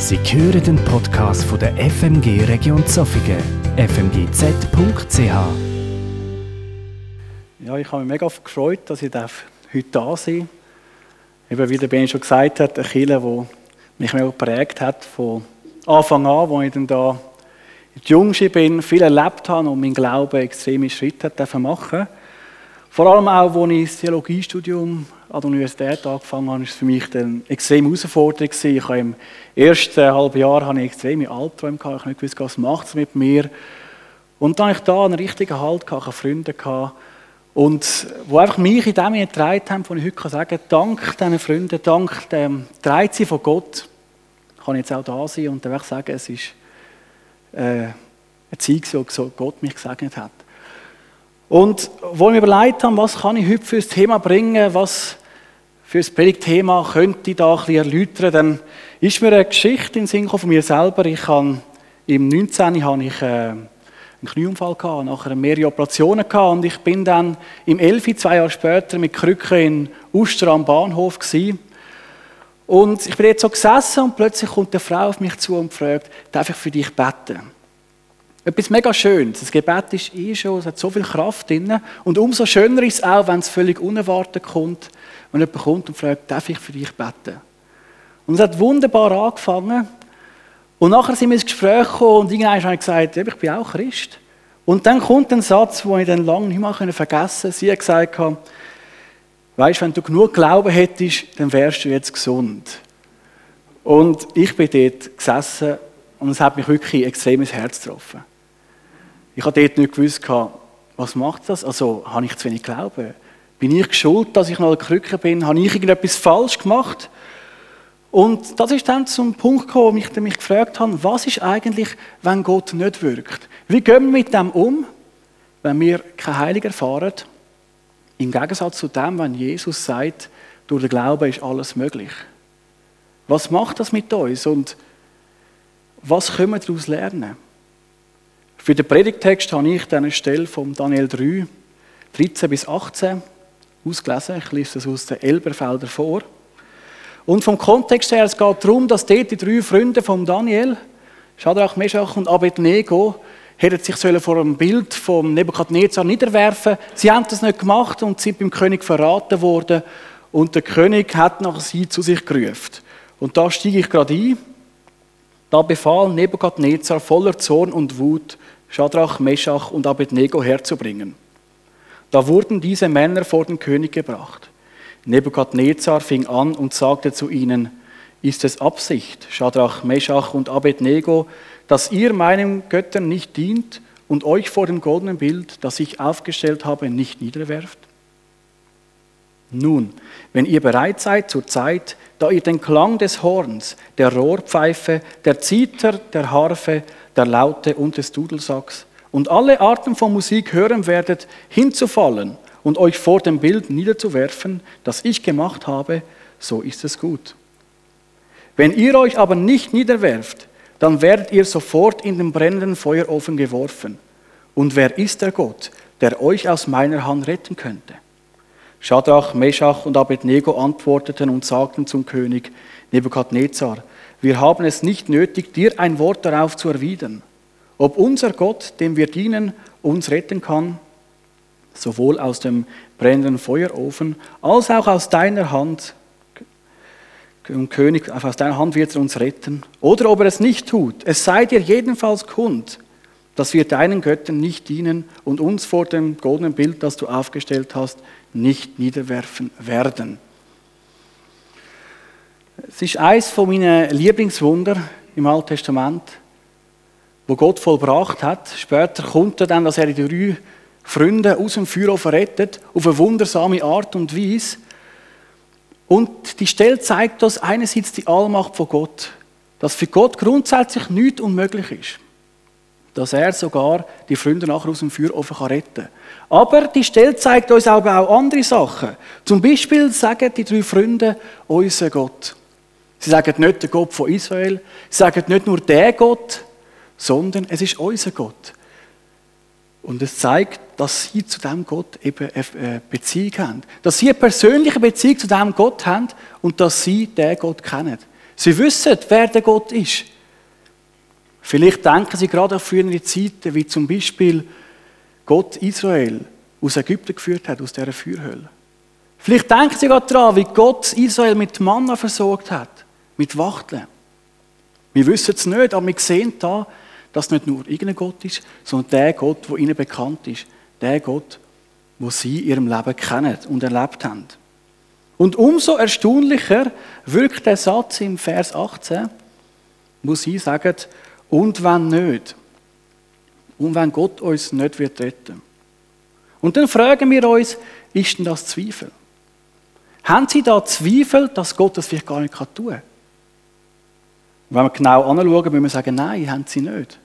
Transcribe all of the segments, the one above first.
Sie hören den Podcast von der FMG Region Zofingen, fmgz.ch. Ja, ich habe mich mega gefreut, dass ich heute da sein darf. Eben, wie der Ben schon gesagt hat, eine Kirche, die mich mega geprägt hat, von Anfang an, wo ich dann da in die Jungste bin, viel erlebt habe und mein Glaube extreme Schritte machen Vor allem auch, als ich das Theologiestudium an der Universität angefangen habe, war es für mich dann extrem herausfordernd. Ich habe Im ersten halben Jahr hatte ich extreme Albträume. Ich habe nicht gewusst, was macht es mit mir. Und dann hatte ich da einen richtigen Halt, ich hatte Freunde, und wo einfach mich in dem getragen haben, wo ich heute sagen kann, dank diesen Freunden, dank dem Dreizi von Gott, kann ich jetzt auch da sein und einfach sagen, es ist äh, eine Zeit, wo Gott mich gesegnet hat. Und wo mir überlegt habe, was kann ich heute für das Thema bringen, was für das Predigtthema könnte ich da ein bisschen erläutern, dann ist mir eine Geschichte in den Sinn von mir selber. Ich habe, Im 19. habe ich äh, einen Knieunfall gehabt, nachher mehrere Operationen gehabt und ich bin dann im 11. zwei Jahre später mit Krücken in Uster am Bahnhof gewesen. Und ich bin jetzt so gesessen und plötzlich kommt eine Frau auf mich zu und fragt, darf ich für dich beten? Etwas mega Schönes. Das Gebet ist eh schon, es hat so viel Kraft drin. Und umso schöner ist es auch, wenn es völlig unerwartet kommt, wenn jemand kommt und fragt, darf ich für dich beten? Und es hat wunderbar angefangen. Und nachher sind wir ins Gespräch gekommen und irgendwann habe ich gesagt, ich bin auch Christ. Und dann kommt ein Satz, den ich dann lange nicht mehr vergessen konnte. Sie hat gesagt, weißt, wenn du genug Glauben hättest, dann wärst du jetzt gesund. Und ich bin dort gesessen und es hat mich wirklich extrem ins Herz getroffen. Ich habe dort nicht gewusst, was macht das? Also, habe ich zu wenig Glauben? Bin ich schuld, dass ich noch eine Krücke bin? Habe ich irgendetwas falsch gemacht? Und das ist dann zum Punkt gekommen, wo ich mich gefragt habe, was ist eigentlich, wenn Gott nicht wirkt? Wie gehen wir mit dem um, wenn wir kein Heilig erfahren? Im Gegensatz zu dem, wenn Jesus sagt, durch den Glauben ist alles möglich. Was macht das mit uns und was können wir daraus lernen? Für den Predigtext habe ich eine Stelle von Daniel 3, 13 bis 18 ausgelesen. Ich lese das aus den Elberfelder vor. Und vom Kontext her, es geht darum, dass dort die drei Freunde von Daniel, Shadrach, Meshach und Abednego, hätten sich vor einem Bild vom Nebukadnezar niederwerfen Sie haben das nicht gemacht und sind beim König verraten worden. Und der König hat nach sie zu sich gerufen. Und da stiege ich gerade ein. Da befahl Nebukadnezar voller Zorn und Wut, Schadrach, Meschach und Abednego herzubringen. Da wurden diese Männer vor den König gebracht. Nebukadnezar fing an und sagte zu ihnen, ist es Absicht, Schadrach, Meschach und Abednego, dass ihr meinen Göttern nicht dient und euch vor dem goldenen Bild, das ich aufgestellt habe, nicht niederwerft? Nun, wenn ihr bereit seid zur Zeit, da ihr den Klang des Horns, der Rohrpfeife, der Zither, der Harfe, der Laute und des Dudelsacks und alle Arten von Musik hören werdet, hinzufallen und euch vor dem Bild niederzuwerfen, das ich gemacht habe, so ist es gut. Wenn ihr euch aber nicht niederwerft, dann werdet ihr sofort in den brennenden Feuerofen geworfen. Und wer ist der Gott, der euch aus meiner Hand retten könnte? Schadrach, Meschach und Abednego antworteten und sagten zum König Nebukadnezar, wir haben es nicht nötig, dir ein Wort darauf zu erwidern, ob unser Gott, dem wir dienen, uns retten kann, sowohl aus dem brennenden Feuerofen als auch aus deiner Hand. König, aus deiner Hand wird er uns retten. Oder ob er es nicht tut. Es sei dir jedenfalls kund, dass wir deinen Göttern nicht dienen und uns vor dem goldenen Bild, das du aufgestellt hast, nicht niederwerfen werden. Es ist eines von meinen Lieblingswunder im Alten Testament, wo Gott vollbracht hat. Später kommt er dann, dass er die drei Freunde aus dem Feuer rettet, auf eine wundersame Art und Weise. Und die Stelle zeigt uns einerseits die Allmacht von Gott, dass für Gott grundsätzlich nichts unmöglich ist. Dass er sogar die Freunde nachher aus dem Feuerofen retten kann. Aber die Stelle zeigt uns aber auch andere Sachen. Zum Beispiel sagen die drei Freunde, unser Gott. Sie sagen nicht der Gott von Israel, sie sagen nicht nur der Gott, sondern es ist unser Gott. Und es zeigt, dass sie zu dem Gott eben eine Beziehung haben. Dass sie eine persönliche Beziehung zu dem Gott haben und dass sie den Gott kennen. Sie wissen, wer der Gott ist. Vielleicht denken Sie gerade an frühere Zeiten, wie zum Beispiel Gott Israel aus Ägypten geführt hat, aus dieser Feuerhöhle. Vielleicht denken Sie gerade daran, wie Gott Israel mit Manna versorgt hat, mit Wachteln. Wir wissen es nicht, aber wir sehen da, dass nicht nur irgendein Gott ist, sondern der Gott, der ihnen bekannt ist. Der Gott, wo sie in ihrem Leben kennen und erlebt haben. Und umso erstaunlicher wirkt der Satz im Vers 18, wo sie sagen, und wenn nicht? Und wenn Gott uns nicht wird retten? Und dann fragen wir uns, ist denn das Zweifel? Haben Sie da Zweifel, dass Gott das vielleicht gar nicht tun kann? Wenn wir genau anschauen, müssen wir sagen, nein, haben sie nicht.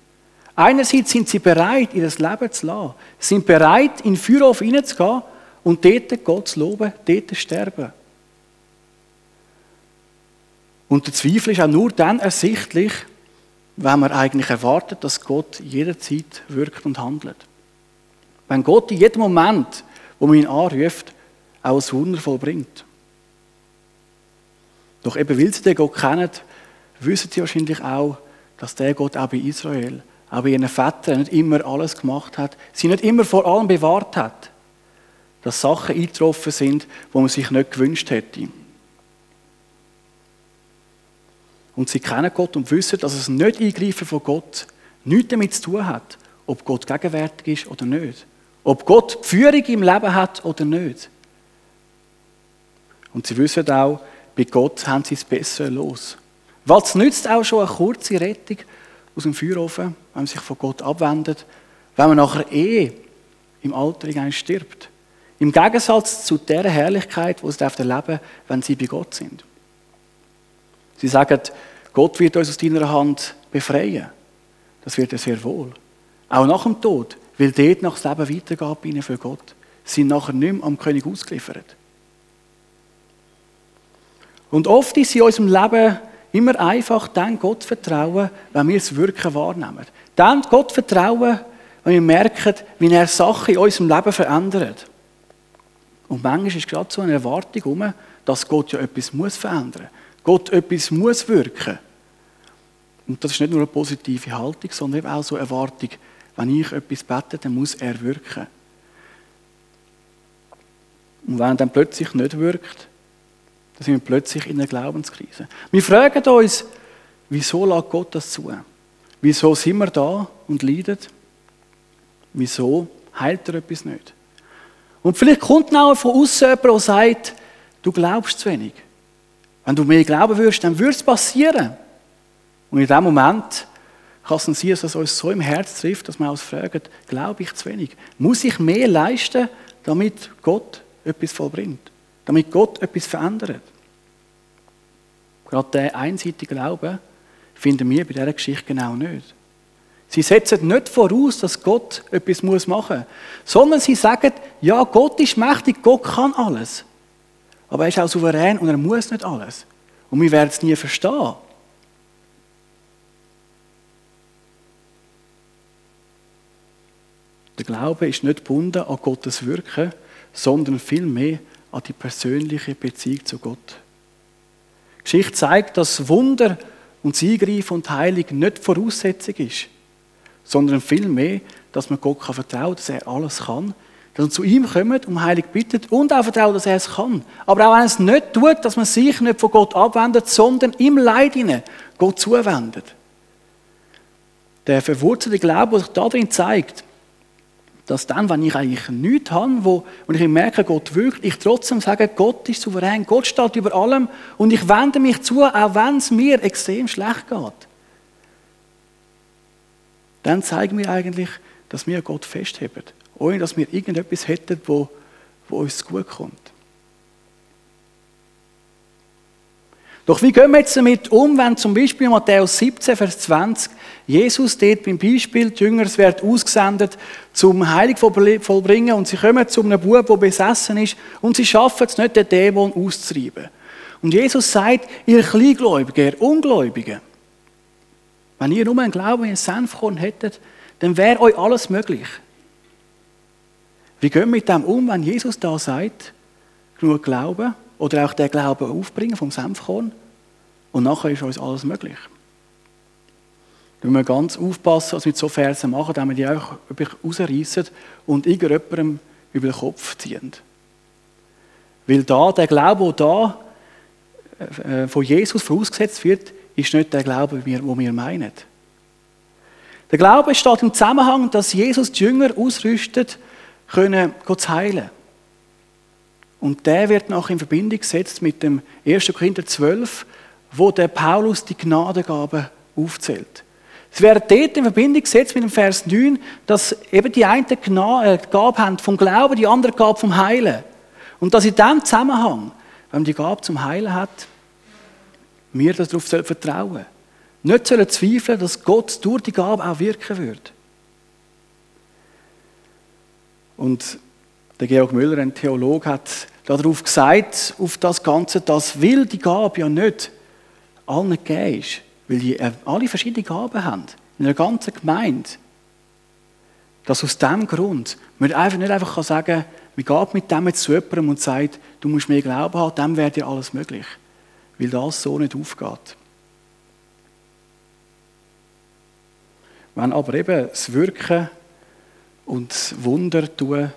Einerseits sind sie bereit, ihr Leben zu lassen. Sie sind bereit, in den Feuerhof hineinzugehen und dort Gott zu loben, dort zu sterben. Und der Zweifel ist auch nur dann ersichtlich, wenn man eigentlich erwartet, dass Gott jederzeit wirkt und handelt. Wenn Gott in jedem Moment, wo man ihn anruft, auch ein Wunder vollbringt. Doch eben, weil sie den Gott kennen, wissen sie wahrscheinlich auch, dass der Gott auch bei Israel, auch bei ihren Vätern nicht immer alles gemacht hat, sie nicht immer vor allem bewahrt hat, dass Sachen eingetroffen sind, wo man sich nicht gewünscht hätte. Und sie kennen Gott und wissen, dass es nicht eingreifen von Gott nichts damit zu tun hat, ob Gott gegenwärtig ist oder nicht. Ob Gott die Führung im Leben hat oder nicht. Und sie wissen auch, bei Gott haben sie es besser los. Was nützt auch schon eine kurze Rettung aus dem Feuerofen, wenn man sich von Gott abwendet, wenn man nachher eh im Alter stirbt. Im Gegensatz zu der Herrlichkeit, die sie erleben wenn sie bei Gott sind. Sie sagen, Gott wird uns aus deiner Hand befreien. Das wird er sehr wohl. Auch nach dem Tod, weil dort nach das Leben weitergeht bei ihnen für Gott. Sie sind nachher nicht mehr am König ausgeliefert. Und oft ist in unserem Leben immer einfach dann Gott vertrauen, wenn wir das Wirken wahrnehmen. Dann Gott vertrauen, wenn wir merken, wie er Sachen in unserem Leben verändert. Und manchmal ist gerade so eine Erwartung um, dass Gott ja etwas verändern muss. Gott etwas muss wirken. Und das ist nicht nur eine positive Haltung, sondern eben auch so eine Erwartung, wenn ich etwas bete, dann muss er wirken. Und wenn er dann plötzlich nicht wirkt, dann sind wir plötzlich in einer Glaubenskrise. Wir fragen uns, wieso lässt Gott das zu? Wieso sind wir da und leiden? Wieso heilt er etwas nicht? Und vielleicht kommt auch von außen jemand, der sagt, du glaubst zu wenig. Wenn du mehr glauben würdest, dann würde es passieren. Und in dem Moment kann es sein, dass es uns so im Herz trifft, dass wir uns fragen, glaube ich zu wenig? Muss ich mehr leisten, damit Gott etwas vollbringt? damit Gott etwas verändert. Gerade der einseitige Glaube finden wir bei dieser Geschichte genau nicht. Sie setzen nicht voraus, dass Gott etwas machen muss, sondern sie sagen, ja, Gott ist mächtig, Gott kann alles. Aber er ist auch souverän und er muss nicht alles. Und wir werden es nie verstehen. Der Glaube ist nicht gebunden an Gottes Wirken, sondern vielmehr an die persönliche Beziehung zu Gott. Die Geschichte zeigt, dass Wunder und Eingreifen und Heilung nicht Voraussetzung ist, sondern vielmehr, dass man Gott vertrauen kann, dass er alles kann, dass man zu ihm kommt, um Heilung bittet und auch vertraut, dass er es kann. Aber auch wenn er es nicht tut, dass man sich nicht von Gott abwendet, sondern im Leid Gott zuwendet. Der verwurzelte Glaube, der sich darin zeigt, dass dann, wenn ich eigentlich nichts habe, wo, und ich merke, Gott wirkt, ich trotzdem sage, Gott ist souverän, Gott steht über allem und ich wende mich zu, auch wenn es mir extrem schlecht geht. Dann zeigen wir eigentlich, dass wir Gott festheben, ohne dass wir irgendetwas hätten, wo, wo uns gut kommt. Doch wie gehen wir jetzt damit um, wenn zum Beispiel Matthäus 17, Vers 20 Jesus dort beim Beispiel, die Jünger werden ausgesendet zum Heilig vollbringen und sie kommen zu einem Bub, der besessen ist und sie schaffen es nicht, den Dämon auszutreiben. Und Jesus sagt, ihr Kleingläubigen, ihr Ungläubigen, wenn ihr nur einen Glauben in ein Senfkorn hättet, dann wäre euch alles möglich. Wie gehen wir mit dem um, wenn Jesus da sagt, genug Glauben oder auch der Glauben aufbringen vom Senfkorn? und nachher ist uns alles möglich. Da müssen wir ganz aufpassen, was wir mit so Versen machen, damit wir die auch rausreißen und irgendjemandem über den Kopf ziehen. Weil da, der Glaube, der da äh, von Jesus vorausgesetzt wird, ist nicht der Glaube, den wir meinen. Der Glaube steht im Zusammenhang, dass Jesus die Jünger ausrüstet, können Gott heilen. Und der wird noch in Verbindung gesetzt mit dem 1. Korinther 12, wo der Paulus die Gnadengabe aufzählt. Es wird dort in Verbindung gesetzt mit dem Vers 9, dass eben die eine äh, Gabe haben vom Glauben, die andere Gabe vom Heilen. Und dass in diesem Zusammenhang, wenn man die Gabe zum Heilen hat, wir darauf vertrauen sollen. Nicht sollen zweifeln, dass Gott durch die Gabe auch wirken wird. Und der Georg Müller, ein Theologe, hat darauf gesagt, auf das Ganze, dass will die Gabe ja nicht allen gegeben ist, weil die äh, alle verschiedene Gaben haben, in einer ganzen Gemeinde, dass aus diesem Grund man einfach nicht einfach sagen kann, man geht mit dem zu jemandem und sagt, du musst mehr Glauben haben, dann wäre dir alles möglich. Weil das so nicht aufgeht. Wenn aber eben das Wirken und das Wunder tun,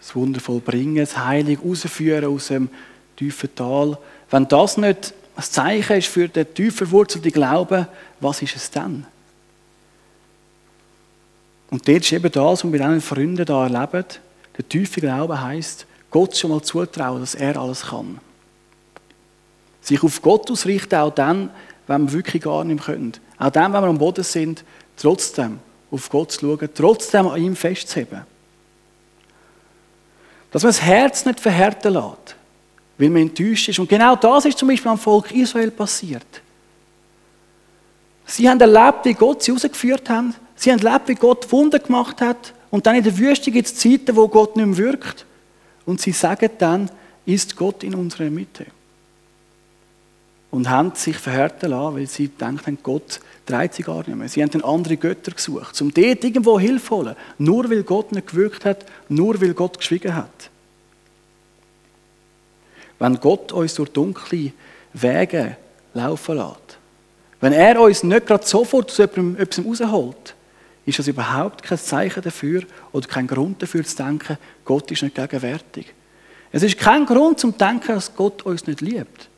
das Wunder vollbringen, das Heilig rausführen aus dem tiefen Tal, wenn das nicht ein Zeichen ist für den tief verwurzelten Glauben, was ist es dann? Und dort ist eben das, was wir diesen Freunden da erleben. Der tiefe Glaube heisst, Gott schon mal zutrauen, dass er alles kann. Sich auf Gott ausrichten, auch dann, wenn wir wirklich gar nicht mehr können. Auch dann, wenn wir am Boden sind, trotzdem auf Gott zu schauen, trotzdem an ihm festzuheben. Dass man das Herz nicht verhärten lässt weil man enttäuscht ist. Und genau das ist zum Beispiel am Volk Israel passiert. Sie haben erlebt, wie Gott sie rausgeführt hat. Sie haben erlebt, wie Gott Wunder gemacht hat. Und dann in der Wüste gibt es Zeiten, wo Gott nicht mehr wirkt. Und sie sagen dann, ist Gott in unserer Mitte. Und haben sich verhärten lassen, weil sie denken, Gott dreht sie gar nicht mehr. Sie haben dann andere Götter gesucht, um dort irgendwo Hilfe zu holen. Nur weil Gott nicht gewirkt hat, nur weil Gott geschwiegen hat. Wenn Gott uns durch dunkle Wege laufen lässt, wenn er uns nicht gerade sofort aus etwas rausholt, ist das überhaupt kein Zeichen dafür oder kein Grund dafür zu denken, Gott ist nicht gegenwärtig. Es ist kein Grund zum Denken, dass Gott uns nicht liebt.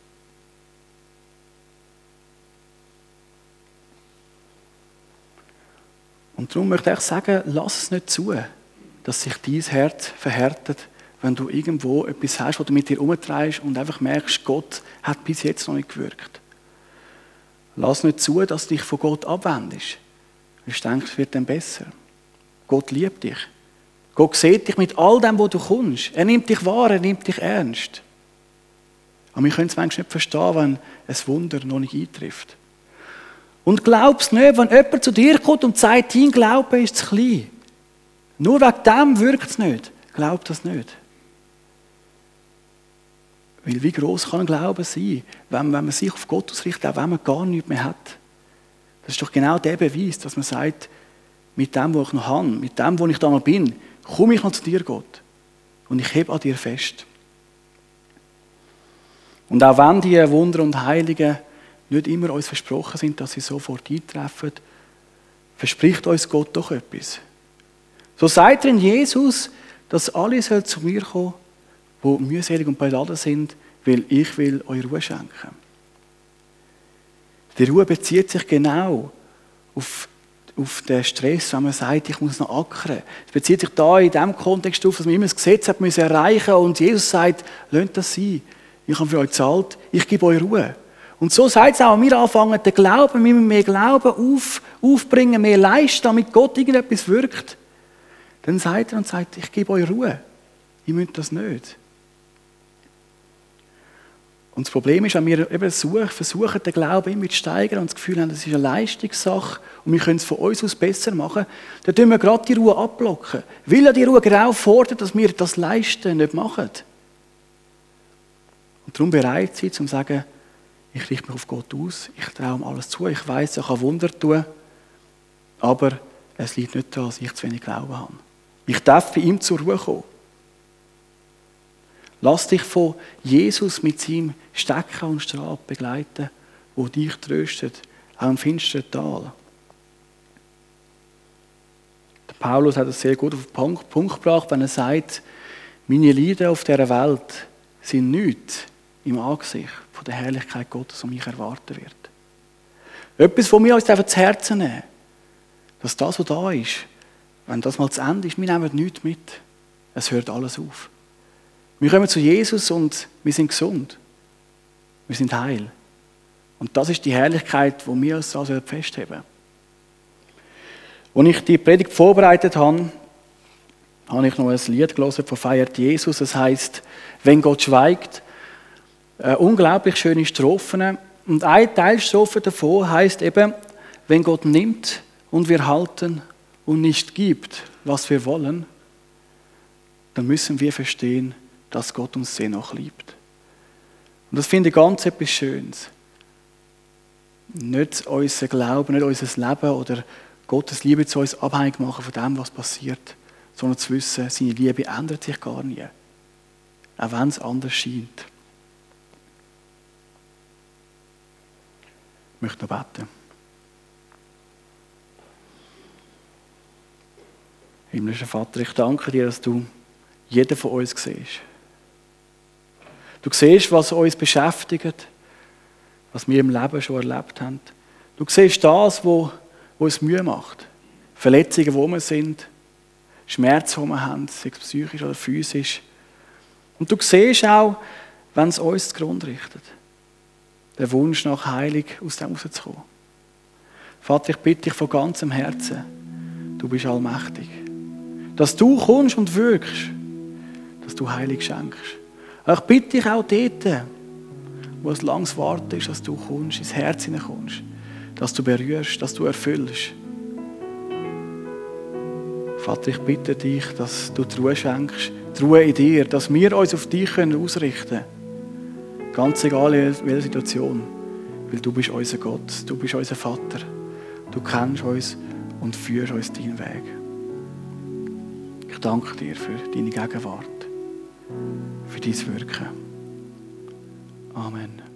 Und darum möchte ich sagen, lass es nicht zu, dass sich dein Herz verhärtet wenn du irgendwo etwas hast, was du mit dir umtreibst und einfach merkst, Gott hat bis jetzt noch nicht gewirkt. Lass nicht zu, dass du dich von Gott abwendest. Du denkst, es wird dann besser. Gott liebt dich. Gott sieht dich mit all dem, wo du kommst. Er nimmt dich wahr, er nimmt dich ernst. Aber wir können es manchmal nicht verstehen, wenn ein Wunder noch nicht eintrifft. Und glaubst nicht, wenn jemand zu dir kommt und sagt, dein Glaube ist zu klein. Nur wegen dem wirkt es nicht. Glaub das nicht. Weil wie groß kann ein Glaube sein, wenn, wenn man sich auf Gott ausrichtet, auch wenn man gar nichts mehr hat? Das ist doch genau der Beweis, dass man sagt, mit dem, was ich noch habe, mit dem, wo ich da noch bin, komme ich noch zu dir, Gott. Und ich hebe an dir fest. Und auch wenn die Wunder und Heiligen nicht immer uns versprochen sind, dass sie sofort eintreffen, verspricht uns Gott doch etwas. So sagt in Jesus, dass alle zu mir kommen die mühselig und beladen sind, weil ich will euch Ruhe schenken. Die Ruhe bezieht sich genau auf, auf den Stress, wenn man sagt, ich muss noch ackern. Es bezieht sich da in dem Kontext auf, dass man immer das Gesetz hat müssen erreichen und Jesus sagt, lasst das sein. Ich habe für euch gezahlt, ich gebe euch Ruhe. Und so sagt es auch, wir anfangen, den Glauben, wir müssen mehr Glauben auf, aufbringen, mehr leisten, damit Gott irgendetwas wirkt. Dann sagt er und sagt, ich gebe euch Ruhe. Ihr müsst das nicht. Und das Problem ist, wenn wir eben versuchen, den Glauben immer zu steigern und das Gefühl haben, das ist eine Leistungssache und wir können es von uns aus besser machen, dann tun wir gerade die Ruhe abblocken. Weil ja die Ruhe genau fordert, dass wir das Leisten nicht machen. Und darum bereit sein, zu sagen, ich richte mich auf Gott aus, ich traue ihm alles zu, ich weiß, er kann Wunder tun, aber es liegt nicht daran, dass ich zu wenig Glauben habe. Ich darf bei ihm zur Ruhe kommen. Lass dich von Jesus mit seinem Stecken und Stab begleiten wo dich tröstet, auch im finsteren Tal. Der Paulus hat es sehr gut auf den Punkt gebracht, wenn er sagt, meine Leiden auf dieser Welt sind nichts im Angesicht von der Herrlichkeit Gottes, die mich erwarten wird. Etwas, was wir uns zu Herzen nehmen, dass das, was da ist, wenn das mal zu Ende ist, wir nehmen nichts mit. Es hört alles auf. Wir kommen zu Jesus und wir sind gesund. Wir sind heil. Und das ist die Herrlichkeit, die wir uns also festheben. Als ich die Predigt vorbereitet habe, habe ich noch ein Lied gelesen von Feiert Jesus. Es heißt, wenn Gott schweigt, eine unglaublich schöne Strophen. Und ein Teilstrophe davon heißt eben, wenn Gott nimmt und wir halten und nicht gibt, was wir wollen, dann müssen wir verstehen, dass Gott uns sehr noch liebt. Und das finde ich ganz etwas Schönes. Nicht unser Glauben, nicht unser Leben oder Gottes Liebe zu uns abhängig machen von dem, was passiert, sondern zu wissen, seine Liebe ändert sich gar nie. Auch wenn es anders scheint. Ich möchte noch beten. Himmlischer Vater, ich danke dir, dass du jeden von uns siehst. Du siehst, was uns beschäftigt, was wir im Leben schon erlebt haben. Du siehst das, was uns Mühe macht. Verletzungen, wo wir sind, Schmerzen, die wir haben, sei es psychisch oder physisch. Und du siehst auch, wenn es uns zugrunde richtet. Der Wunsch nach Heilung aus dem rauszukommen. Vater, ich bitte dich von ganzem Herzen, du bist allmächtig. Dass du kommst und wirkst, dass du Heilung schenkst. Ich bitte dich auch dort, wo es langs Warten ist, dass du kommst, ins Herz hineinkommst, dass du berührst, dass du erfüllst. Vater, ich bitte dich, dass du die Ruhe schenkst, die Ruhe in dir, dass wir uns auf dich ausrichten können. Ganz egal in welcher Situation. Weil du bist unser Gott, du bist unser Vater. Du kennst uns und führst uns deinen Weg. Ich danke dir für deine Gegenwart für dein Wirken. Amen.